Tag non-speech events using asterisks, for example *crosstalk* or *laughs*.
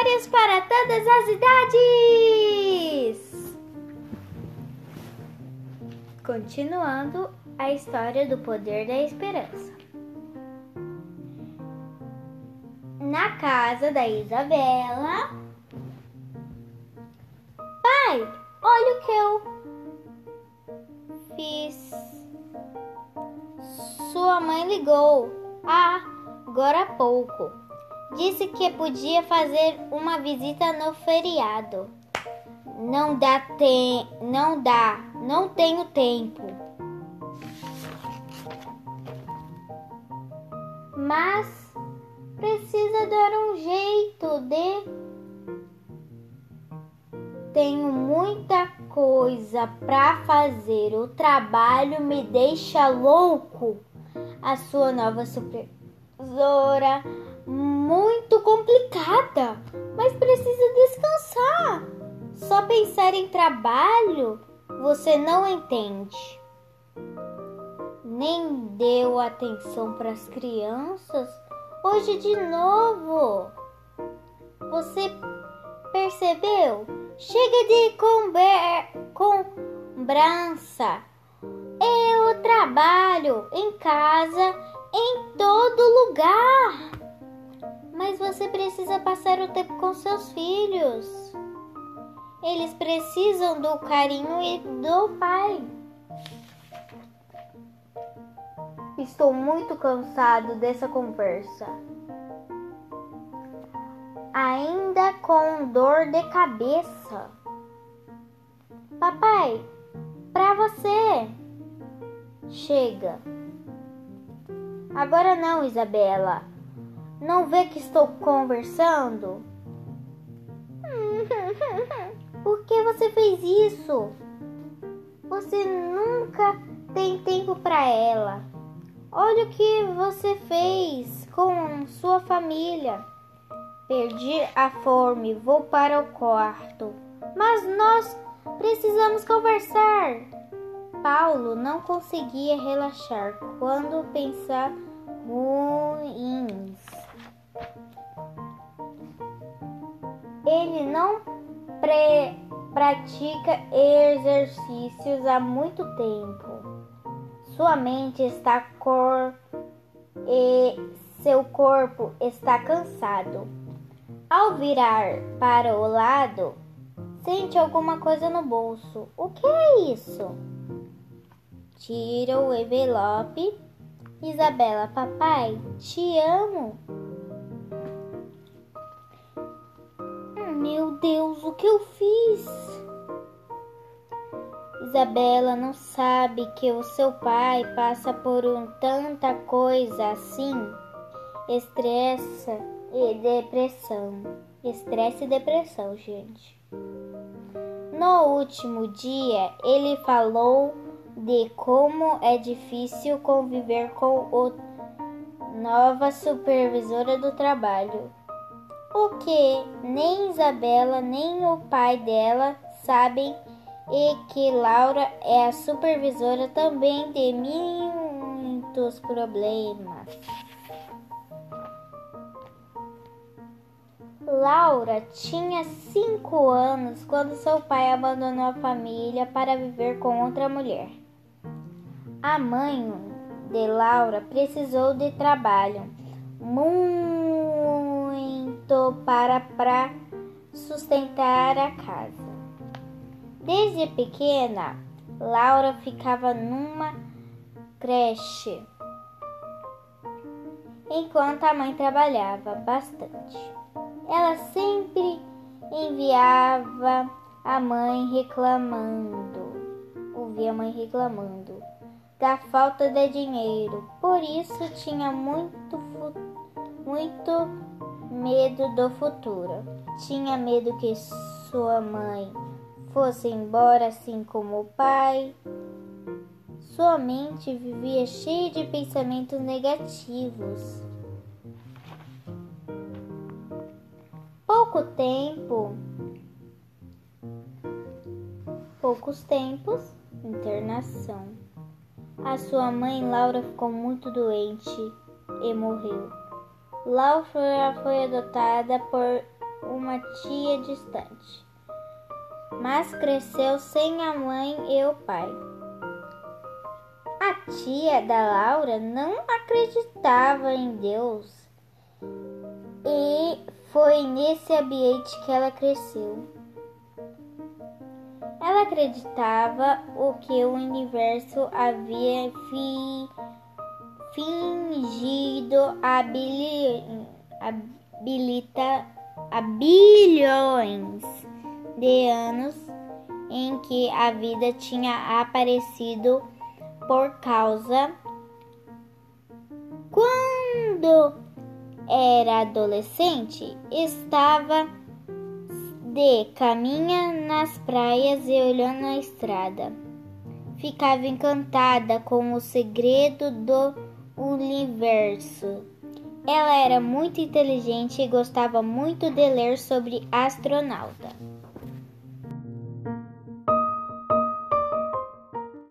Histórias para todas as idades! Continuando a história do poder da esperança. Na casa da Isabela. Pai, olha o que eu fiz. Sua mãe ligou. Ah, agora há pouco. Disse que podia fazer uma visita no feriado. Não dá tem, não dá, não tenho tempo. Mas precisa dar um jeito de tenho muita coisa para fazer. O trabalho me deixa louco. A sua nova supervisora muito complicada, mas precisa descansar. Só pensar em trabalho você não entende. Nem deu atenção para as crianças. Hoje de novo. Você percebeu? Chega de cobrança. Eu trabalho em casa, em todo lugar. Você precisa passar o tempo com seus filhos. Eles precisam do carinho e do pai. Estou muito cansado dessa conversa. Ainda com dor de cabeça. Papai, pra você. Chega. Agora não, Isabela. Não vê que estou conversando? *laughs* Por que você fez isso? Você nunca tem tempo para ela. Olha o que você fez com sua família. Perdi a fome, vou para o quarto. Mas nós precisamos conversar. Paulo não conseguia relaxar quando pensar ruins. Não pratica exercícios há muito tempo. Sua mente está cor e seu corpo está cansado. Ao virar para o lado, sente alguma coisa no bolso. O que é isso? Tira o envelope. Isabela, papai, te amo. Meu Deus, o que eu fiz? Isabela não sabe que o seu pai passa por um tanta coisa assim, estressa e depressão. Estresse e depressão, gente. No último dia, ele falou de como é difícil conviver com a nova supervisora do trabalho o que nem Isabela nem o pai dela sabem e que Laura é a supervisora também de muitos problemas. Laura tinha cinco anos quando seu pai abandonou a família para viver com outra mulher. A mãe de Laura precisou de trabalho muito para, para sustentar a casa. Desde pequena, Laura ficava numa creche enquanto a mãe trabalhava bastante. Ela sempre enviava a mãe reclamando, ouvia a mãe reclamando da falta de dinheiro. Por isso tinha muito muito medo do futuro. Tinha medo que sua mãe fosse embora, assim como o pai. Sua mente vivia cheia de pensamentos negativos. Pouco tempo, poucos tempos, internação. A sua mãe Laura ficou muito doente e morreu. Laura foi adotada por uma tia distante, mas cresceu sem a mãe e o pai. A tia da Laura não acreditava em Deus e foi nesse ambiente que ela cresceu. Ela acreditava o que o universo havia fi, fingido habilita, bilhões de anos em que a vida tinha aparecido por causa quando era adolescente estava de caminha nas praias e olhando a estrada. Ficava encantada com o segredo do universo. Ela era muito inteligente e gostava muito de ler sobre astronauta